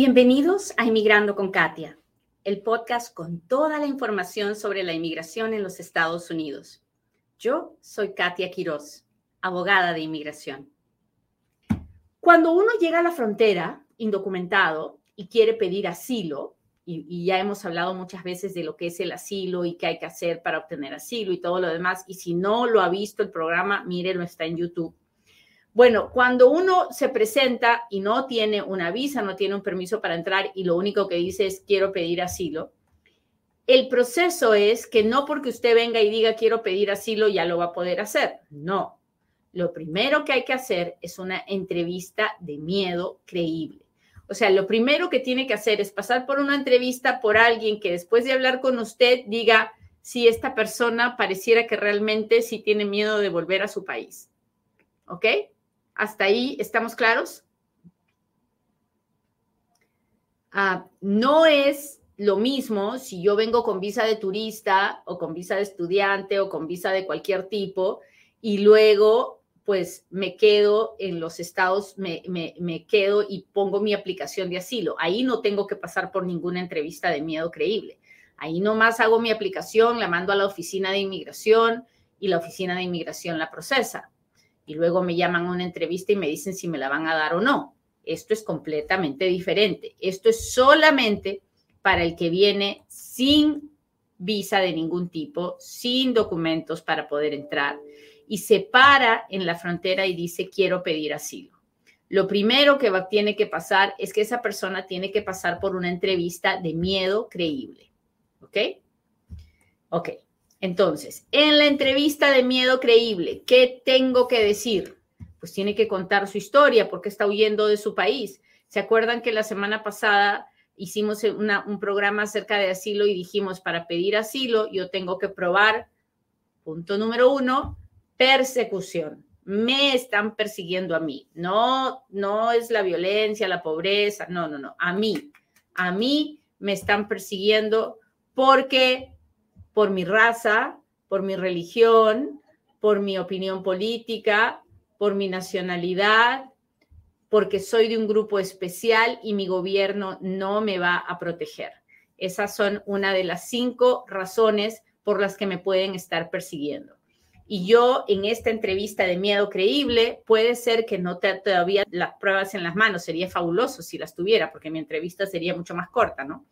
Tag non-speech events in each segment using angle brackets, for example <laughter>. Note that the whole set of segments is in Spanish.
Bienvenidos a Inmigrando con Katia, el podcast con toda la información sobre la inmigración en los Estados Unidos. Yo soy Katia Quiroz, abogada de inmigración. Cuando uno llega a la frontera indocumentado y quiere pedir asilo, y, ya hemos hablado muchas veces de lo que es el asilo y qué hay que hacer para obtener asilo y todo lo demás, y si no lo ha visto el programa, mírenlo, está en YouTube bueno, cuando uno se presenta y no tiene una visa, no tiene un permiso para entrar y lo único que dice es quiero pedir asilo, el proceso es que no porque usted venga y diga quiero pedir asilo ya lo va a poder hacer. No. Lo primero que hay que hacer es una entrevista de miedo creíble. O sea, lo primero que tiene que hacer es pasar por una entrevista por alguien que después de hablar con usted diga si esta persona pareciera que realmente sí tiene miedo de volver a su país. ¿Ok? ¿Hasta ahí estamos claros? Ah, no es lo mismo si yo vengo con visa de turista o con visa de estudiante o con visa de cualquier tipo y luego pues me quedo en los estados, me, me, quedo y pongo mi aplicación de asilo. Ahí no tengo que pasar por ninguna entrevista de miedo creíble. Ahí nomás hago mi aplicación, la mando a la oficina de inmigración y la oficina de inmigración la procesa y luego me llaman a una entrevista y me dicen si me la van a dar o no. Esto es completamente diferente. Esto es solamente para el que viene sin visa de ningún tipo, sin documentos para poder entrar y se para en la frontera y dice quiero pedir asilo. Lo primero que tiene que pasar es que esa persona tiene que pasar por una entrevista de miedo creíble. ¿Ok? Ok. Entonces, en la entrevista de miedo creíble, ¿qué tengo que decir? Pues tiene que contar su historia, porque está huyendo de su país. ¿Se acuerdan que la semana pasada hicimos un programa acerca de asilo y dijimos, para pedir asilo, yo tengo que probar, punto número uno, persecución. Me están persiguiendo a mí. No, no es la violencia, la pobreza, no, no, no, a mí. A mí me están persiguiendo porque por mi raza, por mi religión, por mi opinión política, por mi nacionalidad, porque soy de un grupo especial y mi gobierno no me va a proteger. Esas son una de las cinco razones por las que me pueden estar persiguiendo. Y yo en esta entrevista de miedo creíble, puede ser que no te todavía las pruebas en las manos, sería fabuloso si las tuviera, porque mi entrevista sería mucho más corta, ¿no?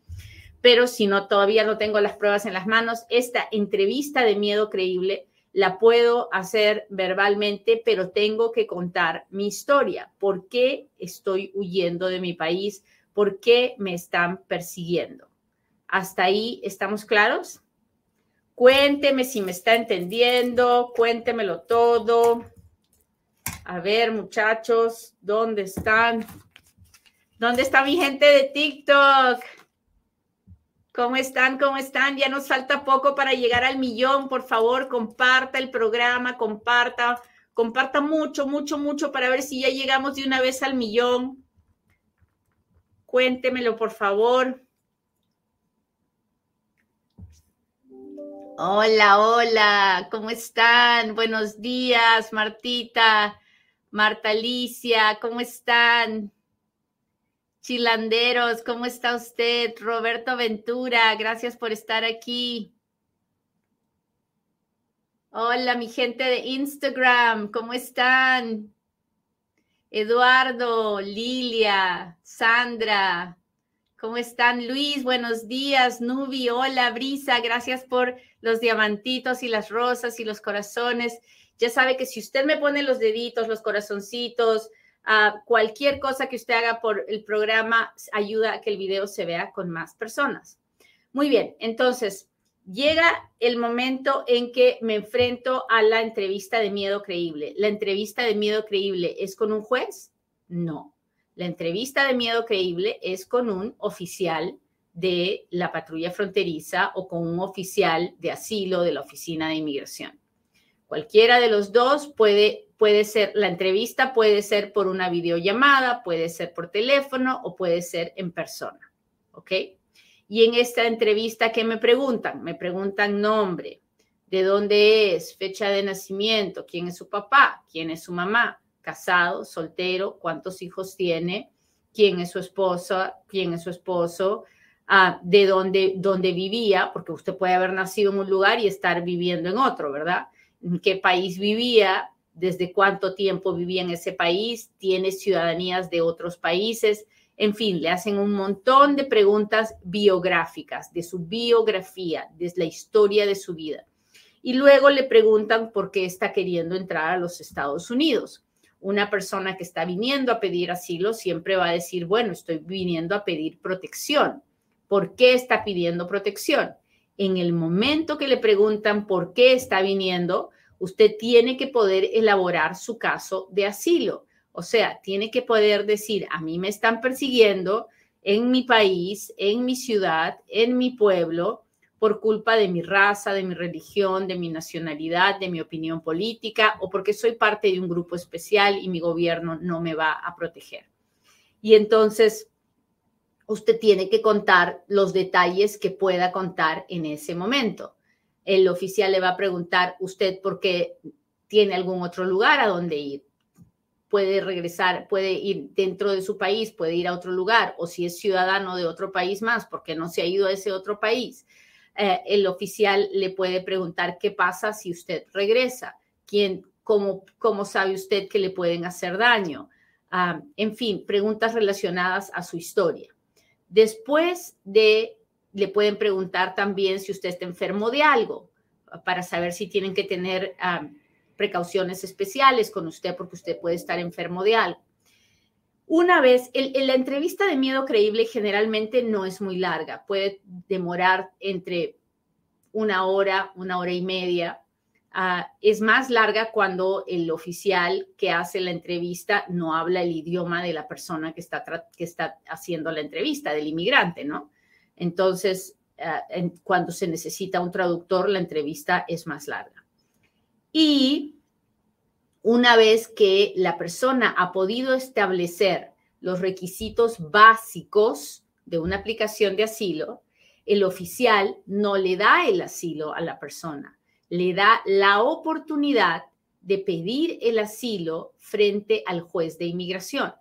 Pero si no todavía no tengo las pruebas en las manos, esta entrevista de miedo creíble la puedo hacer verbalmente, pero tengo que contar mi historia. ¿Por qué estoy huyendo de mi país? ¿Por qué me están persiguiendo? ¿Hasta ahí estamos claros? Cuénteme si me está entendiendo, cuéntemelo todo. A ver, muchachos, ¿dónde están? ¿Dónde está mi gente de TikTok? ¿Cómo están? ¿Cómo están? Ya nos falta poco para llegar al millón. Por favor, comparta el programa, comparta, comparta mucho, mucho, mucho para ver si ya llegamos de una vez al millón. Cuéntemelo, por favor. Hola, hola, ¿cómo están? Buenos días, Martita, Marta Alicia, ¿cómo están? Chilanderos, ¿cómo está usted? Roberto Ventura, gracias por estar aquí. Hola, mi gente de Instagram, ¿cómo están? Eduardo, Lilia, Sandra, ¿cómo están? Luis, buenos días. Nubi, hola, Brisa, gracias por los diamantitos y las rosas y los corazones. Ya sabe que si usted me pone los deditos, los corazoncitos, cualquier cosa que usted haga por el programa ayuda a que el video se vea con más personas. Muy bien, entonces llega el momento en que me enfrento a la entrevista de miedo creíble. ¿La entrevista de miedo creíble es con un juez? No. La entrevista de miedo creíble es con un oficial de la patrulla fronteriza o con un oficial de asilo de la oficina de inmigración. Cualquiera de los dos puede puede ser, la entrevista puede ser por una videollamada, puede ser por teléfono o puede ser en persona. ¿Ok? Y en esta entrevista, ¿qué me preguntan? Me preguntan nombre, de dónde es, fecha de nacimiento, quién es su papá, quién es su mamá, casado, soltero, cuántos hijos tiene, quién es su esposa, quién es su esposo, ah, de dónde, dónde vivía, porque usted puede haber nacido en un lugar y estar viviendo en otro, ¿verdad? En qué país vivía, desde cuánto tiempo vivía en ese país, tiene ciudadanías de otros países, en fin, le hacen un montón de preguntas biográficas, de su biografía, de la historia de su vida. Y luego le preguntan por qué está queriendo entrar a los Estados Unidos. Una persona que está viniendo a pedir asilo siempre va a decir, bueno, estoy viniendo a pedir protección. ¿Por qué está pidiendo protección? En el momento que le preguntan por qué está viniendo, usted tiene que poder elaborar su caso de asilo. O sea, tiene que poder decir, a mí me están persiguiendo en mi país, en mi ciudad, en mi pueblo, por culpa de mi raza, de mi religión, de mi nacionalidad, de mi opinión política o porque soy parte de un grupo especial y mi gobierno no me va a proteger. Y entonces usted tiene que contar los detalles que pueda contar en ese momento. El oficial le va a preguntar usted por qué tiene algún otro lugar a donde ir. Puede regresar, puede ir dentro de su país, puede ir a otro lugar, o si es ciudadano de otro país más, porque no se ha ido a ese otro país eh, el oficial le puede preguntar qué pasa si usted regresa, quién, cómo, cómo sabe usted que le pueden hacer daño. Ah, en fin, preguntas relacionadas a su historia. Después de, le pueden preguntar también si usted está enfermo de algo, para saber si tienen que tener precauciones especiales con usted porque usted puede estar enfermo de algo. Una vez, en la entrevista de miedo creíble generalmente no es muy larga, puede demorar entre una hora, una hora y media. Ah, es más larga cuando el oficial que hace la entrevista no habla el idioma de la persona que está, que está haciendo la entrevista, del inmigrante, ¿no? Entonces, ah, cuando se necesita un traductor, la entrevista es más larga. Y una vez que la persona ha podido establecer los requisitos básicos de una aplicación de asilo, el oficial no le da el asilo a la persona, le da la oportunidad de pedir el asilo frente al juez de inmigración.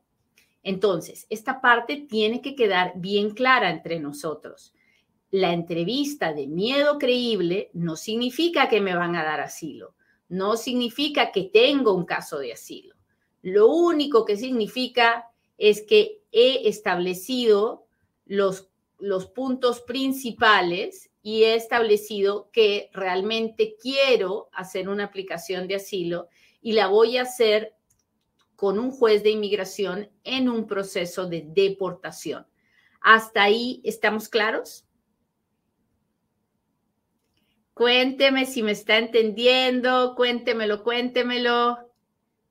Entonces, esta parte tiene que quedar bien clara entre nosotros. La entrevista de miedo creíble no significa que me van a dar asilo no significa que tengo un caso de asilo. Lo único que significa es que he establecido los, los puntos principales y he establecido que realmente quiero hacer una aplicación de asilo y la voy a hacer con un juez de inmigración en un proceso de deportación. ¿Hasta ahí estamos claros? Cuénteme si me está entendiendo, cuéntemelo, cuéntemelo.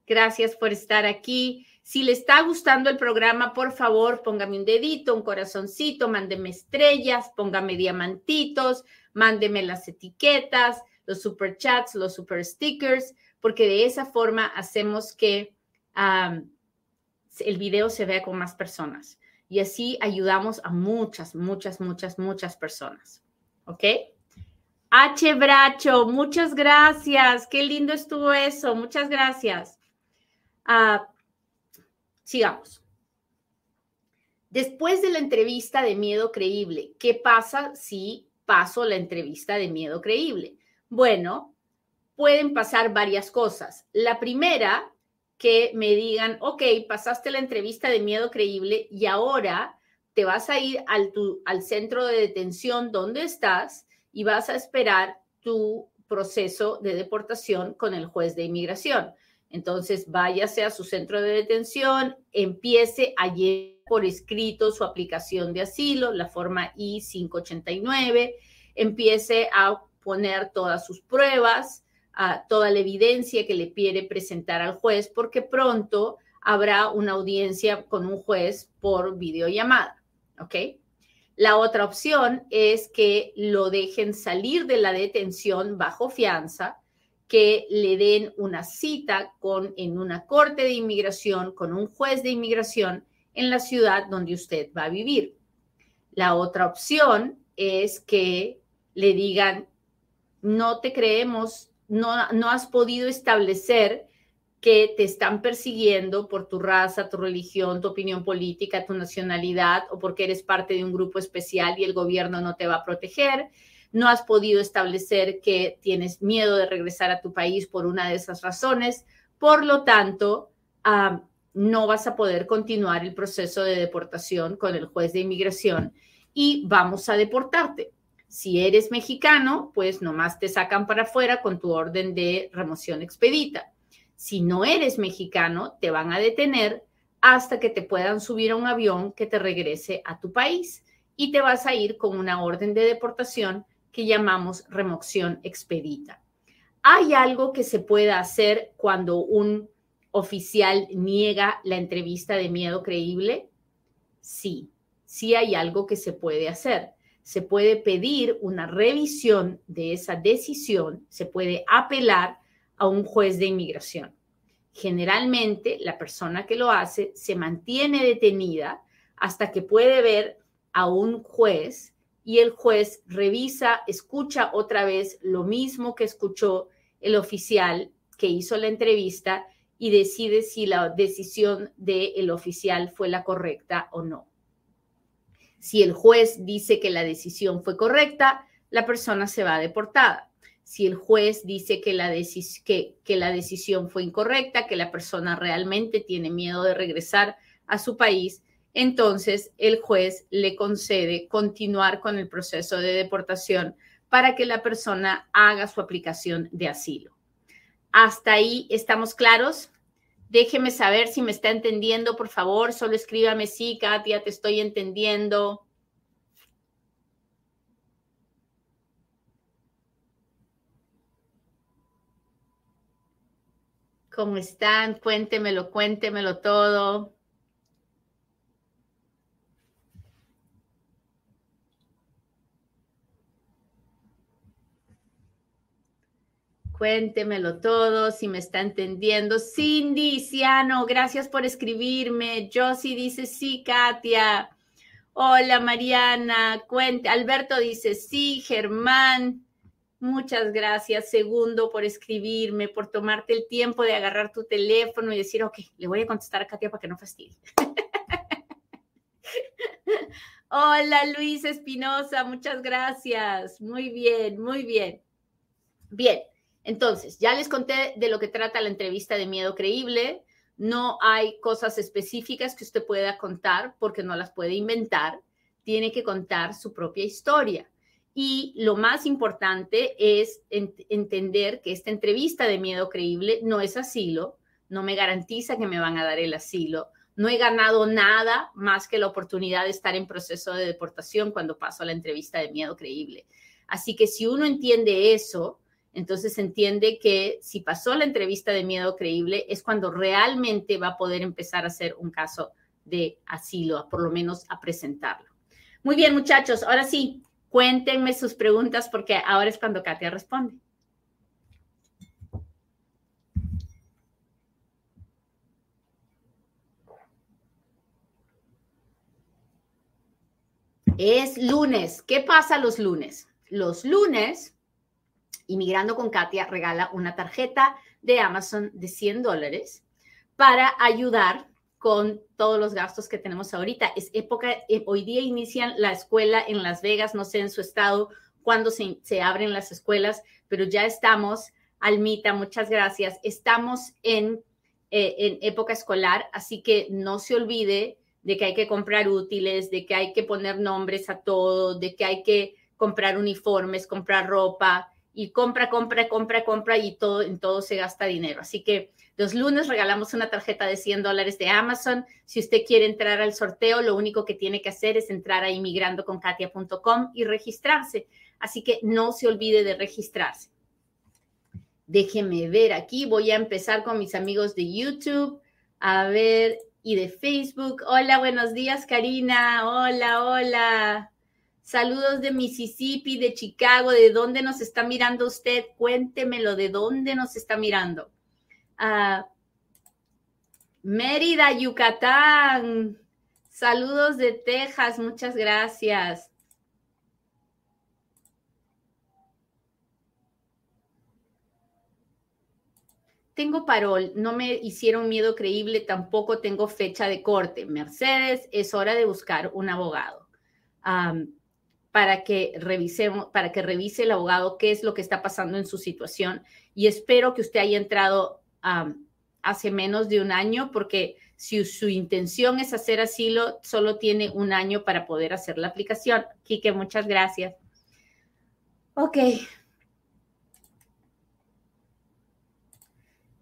Gracias por estar aquí. Si le está gustando el programa, por favor, póngame un dedito, un corazoncito, mándeme estrellas, póngame diamantitos, mándeme las etiquetas, los super chats, los super stickers, porque de esa forma hacemos que el video se vea con más personas. Y así ayudamos a muchas, muchas, muchas, muchas personas. ¿Ok? H. Bracho, muchas gracias. Qué lindo estuvo eso. Muchas gracias. Ah, sigamos. Después de la entrevista de miedo creíble, ¿qué pasa si paso la entrevista de miedo creíble? Bueno, pueden pasar varias cosas. La primera, que me digan, ok, pasaste la entrevista de miedo creíble y ahora te vas a ir al, centro de detención donde estás y vas a esperar tu proceso de deportación con el juez de inmigración. Entonces, váyase a su centro de detención, empiece a llevar por escrito su aplicación de asilo, la forma I-589, empiece a poner todas sus pruebas, toda la evidencia que le quiere presentar al juez, porque pronto habrá una audiencia con un juez por videollamada, ¿ok? La otra opción es que lo dejen salir de la detención bajo fianza, que le den una cita con, en una corte de inmigración con un juez de inmigración en la ciudad donde usted va a vivir. La otra opción es que le digan, no te creemos, no, no has podido establecer que te están persiguiendo por tu raza, tu religión, tu opinión política, tu nacionalidad o porque eres parte de un grupo especial y el gobierno no te va a proteger. No has podido establecer que tienes miedo de regresar a tu país por una de esas razones. Por lo tanto, no vas a poder continuar el proceso de deportación con el juez de inmigración y vamos a deportarte. Si eres mexicano, pues nomás te sacan para afuera con tu orden de remoción expedita. Si no eres mexicano, te van a detener hasta que te puedan subir a un avión que te regrese a tu país y te vas a ir con una orden de deportación que llamamos remoción expedita. ¿Hay algo que se pueda hacer cuando un oficial niega la entrevista de miedo creíble? Sí, sí hay algo que se puede hacer. Se puede pedir una revisión de esa decisión, se puede apelar a un juez de inmigración. Generalmente la persona que lo hace se mantiene detenida hasta que puede ver a un juez y el juez revisa, escucha otra vez lo mismo que escuchó el oficial que hizo la entrevista y decide si la decisión del oficial fue la correcta o no. Si el juez dice que la decisión fue correcta, la persona se va deportada. Si el juez dice que la, que, que la decisión fue incorrecta, que la persona realmente tiene miedo de regresar a su país, entonces el juez le concede continuar con el proceso de deportación para que la persona haga su aplicación de asilo. Hasta ahí estamos claros. Déjeme saber si me está entendiendo, por favor. Solo escríbame, sí, Katia, te estoy entendiendo. ¿Cómo están? Cuéntemelo, cuéntemelo todo. Cuéntemelo todo, si me está entendiendo. Cindy, Ciano, gracias por escribirme. Josie dice, sí, Katia. Hola, Mariana. Cuente. Alberto dice, sí, Germán. Muchas gracias, segundo, por escribirme, por tomarte el tiempo de agarrar tu teléfono y decir, ok, le voy a contestar a Katia para que no fastidie. <laughs> Hola, Luis Espinosa, muchas gracias. Muy bien, muy bien. Bien, entonces, ya les conté de lo que trata la entrevista de miedo creíble. No hay cosas específicas que usted pueda contar porque no las puede inventar. Tiene que contar su propia historia. Y lo más importante es entender que esta entrevista de miedo creíble no es asilo, no me garantiza que me van a dar el asilo. No he ganado nada más que la oportunidad de estar en proceso de deportación cuando paso a la entrevista de miedo creíble. Así que si uno entiende eso, entonces entiende que si pasó la entrevista de miedo creíble es cuando realmente va a poder empezar a hacer un caso de asilo, por lo menos a presentarlo. Muy bien, muchachos, ahora sí, cuéntenme sus preguntas porque ahora es cuando Katia responde. Es lunes. ¿Qué pasa los lunes? Los lunes Inmigrando con Katia regala una tarjeta de Amazon de 100 dólares para ayudar con todos los gastos que tenemos ahorita. Es época, eh, hoy día inician la escuela en Las Vegas, no sé en su estado cuándo se, se abren las escuelas, pero ya estamos, Almita, muchas gracias, estamos en, eh, en época escolar, así que no se olvide de que hay que comprar útiles, de que hay que poner nombres a todo, de que hay que comprar uniformes, comprar ropa, y compra, compra, compra, compra y todo, en todo se gasta dinero. Así que los lunes regalamos una tarjeta de 100 dólares de Amazon. Si usted quiere entrar al sorteo, lo único que tiene que hacer es entrar a inmigrandoconkatia.com y registrarse. Así que no se olvide de registrarse. Déjeme ver aquí. Voy a empezar con mis amigos de YouTube. A ver, y de Facebook. Hola, buenos días, Karina. Hola, hola. Saludos de Mississippi, de Chicago. ¿De dónde nos está mirando usted? Cuéntemelo, ¿de dónde nos está mirando? Ah, Mérida, Yucatán. Saludos de Texas, muchas gracias. tengo parol, no me hicieron miedo creíble, tampoco tengo fecha de corte. Mercedes, es hora de buscar un abogado para que revisemos, para que revise el abogado qué es lo que está pasando en su situación. Y espero que usted haya entrado hace menos de un año, porque si su intención es hacer asilo, solo tiene un año para poder hacer la aplicación. Quique, muchas gracias. Ok,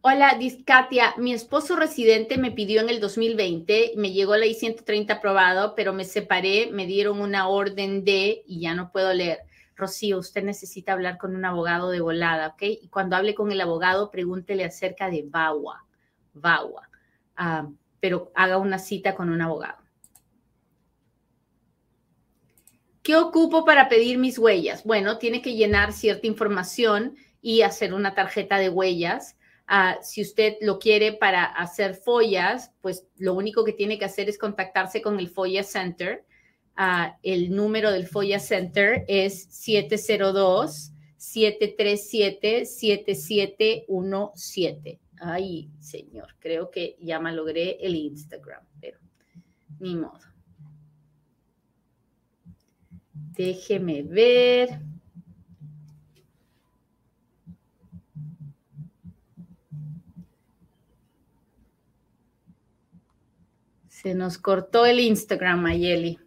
Hola, Katia. Mi esposo residente me pidió en el 2020, me llegó la I-130 aprobado, pero me separé, me dieron una orden de y ya no puedo leer. Rocío, usted necesita hablar con un abogado de volada, ¿ok? Y cuando hable con el abogado, pregúntele acerca de VAWA, VAWA, ah, pero haga una cita con un abogado. ¿Qué ocupo para pedir mis huellas? Bueno, tiene que llenar cierta información y hacer una tarjeta de huellas Ah, si usted lo quiere para hacer follas, pues lo único que tiene que hacer es contactarse con el Folla Center. Ah, el número del Folla Center es 702-737-7717. Ay, señor, creo que ya me logré el Instagram, pero ni modo. Déjeme ver. Nos cortó el Instagram, Ayeli.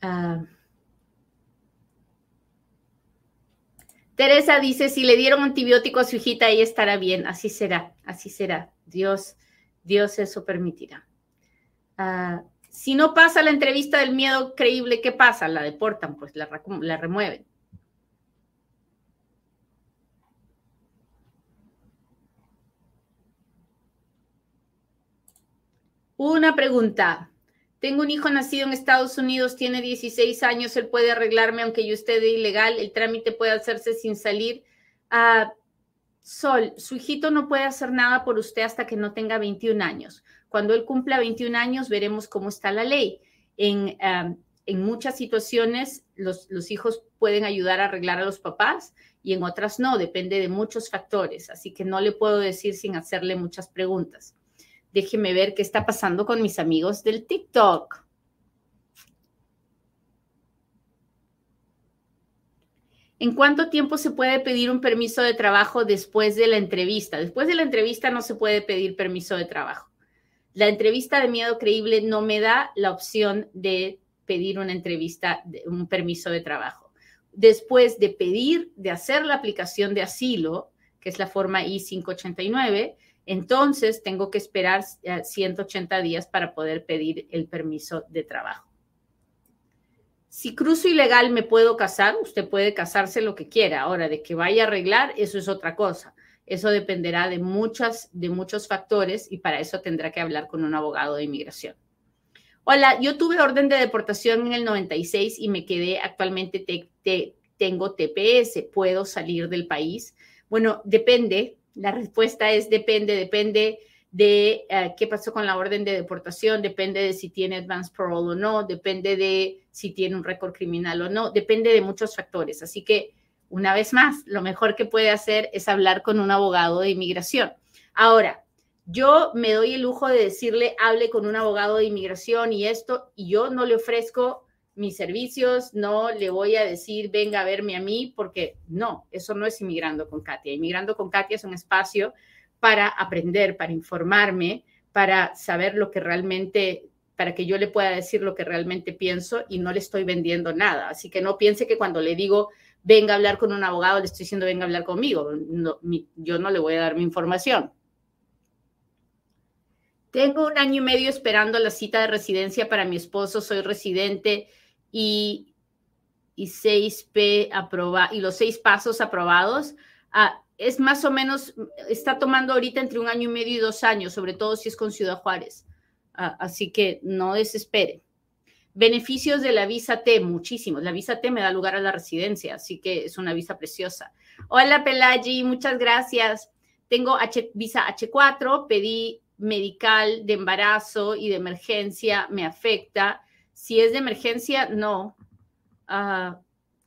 Ah. Teresa dice, si le dieron antibiótico a su hijita, ella estará bien. Así será, así será. Dios, Dios eso permitirá. Ah, si no pasa la entrevista del miedo creíble, ¿qué pasa? La deportan, pues la, la remueven. Una pregunta. Tengo un hijo nacido en Estados Unidos, tiene 16 años, él puede arreglarme aunque yo esté de ilegal, el trámite puede hacerse sin salir. Ah, Sol, su hijito no puede hacer nada por usted hasta que no tenga 21 años. Cuando él cumpla 21 años, veremos cómo está la ley. En, ah, en muchas situaciones, los, los hijos pueden ayudar a arreglar a los papás y en otras no, depende de muchos factores. Así que no le puedo decir sin hacerle muchas preguntas. Déjeme ver qué está pasando con mis amigos del TikTok. ¿En cuánto tiempo se puede pedir un permiso de trabajo después de la entrevista? Después de la entrevista no se puede pedir permiso de trabajo. La entrevista de miedo creíble no me da la opción de pedir una entrevista, un permiso de trabajo. Después de pedir, de hacer la aplicación de asilo, que es la forma I-589, entonces tengo que esperar 180 eh, días para poder pedir el permiso de trabajo. Si cruzo ilegal me puedo casar, usted puede casarse lo que quiera. Ahora, de que vaya a arreglar, eso es otra cosa. Eso dependerá de, muchas, de muchos factores y para eso tendrá que hablar con un abogado de inmigración. Hola, yo tuve orden de deportación en el 96 y me quedé actualmente, tengo TPS, ¿puedo salir del país? Bueno, depende, la respuesta es depende, depende de eh, qué pasó con la orden de deportación, depende de si tiene advance parole o no, depende de si tiene un récord criminal o no, depende de muchos factores. Así que, una vez más, lo mejor que puede hacer es hablar con un abogado de inmigración. Ahora, yo me doy el lujo de decirle, hable con un abogado de inmigración y esto, y yo no le ofrezco mis servicios, no le voy a decir, venga a verme a mí, porque no, eso no es inmigrando con Katia. Inmigrando con Katia es un espacio para aprender, para informarme, para saber lo que realmente, para que yo le pueda decir lo que realmente pienso y no le estoy vendiendo nada. Así que no piense que cuando le digo, venga a hablar con un abogado, le estoy diciendo, venga a hablar conmigo. yo no le voy a dar mi información. Tengo un año y medio esperando la cita de residencia para mi esposo, soy residente y, y, seis P y los seis pasos aprobados, ah, es más o menos, está tomando ahorita entre un año y medio y dos años, sobre todo si es con Ciudad Juárez. Ah, así que no desespere. Beneficios de la visa T, muchísimos. La visa T me da lugar a la residencia, así que es una visa preciosa. Hola Pelagi, muchas gracias. Tengo visa H4, pedí medical de embarazo y de emergencia, me afecta. Si es de emergencia, no. Ah,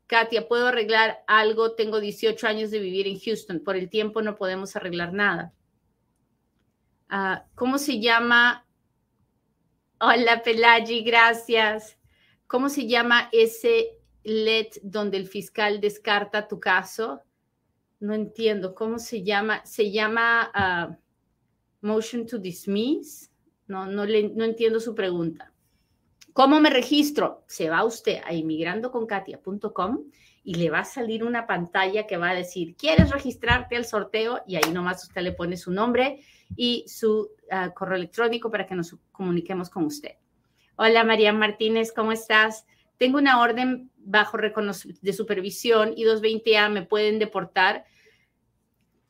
Katia, ¿puedo arreglar algo? Tengo 18 años de vivir en Houston. Por el tiempo no podemos arreglar nada. Ah, ¿Cómo se llama? Hola, Pelagi, gracias. ¿Cómo se llama ese let donde el fiscal descarta tu caso? No entiendo. ¿Cómo se llama? Se llama ah, motion to dismiss. No, no, le, no entiendo su pregunta. ¿Cómo me registro? Se va usted a inmigrandoconkatia.com y le va a salir una pantalla que va a decir, ¿quieres registrarte al sorteo? Y ahí nomás usted le pone su nombre y su ah, correo electrónico para que nos comuniquemos con usted. Hola María Martínez, ¿cómo estás? Tengo una orden bajo de supervisión y 220A me pueden deportar.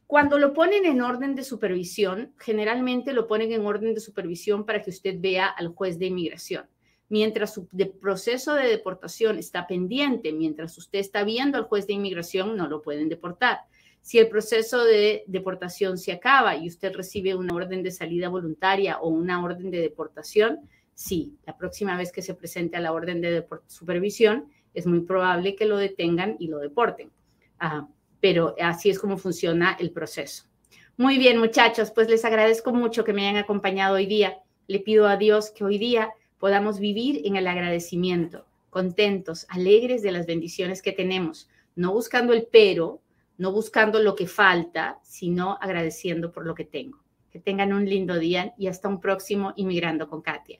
Cuando lo ponen en orden de supervisión, generalmente lo ponen en orden de supervisión para que usted vea al juez de inmigración. Mientras su proceso de deportación está pendiente, mientras usted está viendo al juez de inmigración, no lo pueden deportar. Si el proceso de deportación se acaba y usted recibe una orden de salida voluntaria o una orden de deportación, sí, la próxima vez que se presente a la orden de supervisión, es muy probable que lo detengan y lo deporten. Pero así es como funciona el proceso. Muy bien, muchachos, pues les agradezco mucho que me hayan acompañado hoy día. Le pido a Dios que hoy día podamos vivir en el agradecimiento, contentos, alegres de las bendiciones que tenemos, no buscando el pero, no buscando lo que falta, sino agradeciendo por lo que tengo. Que tengan un lindo día y hasta un próximo Inmigrando con Katia.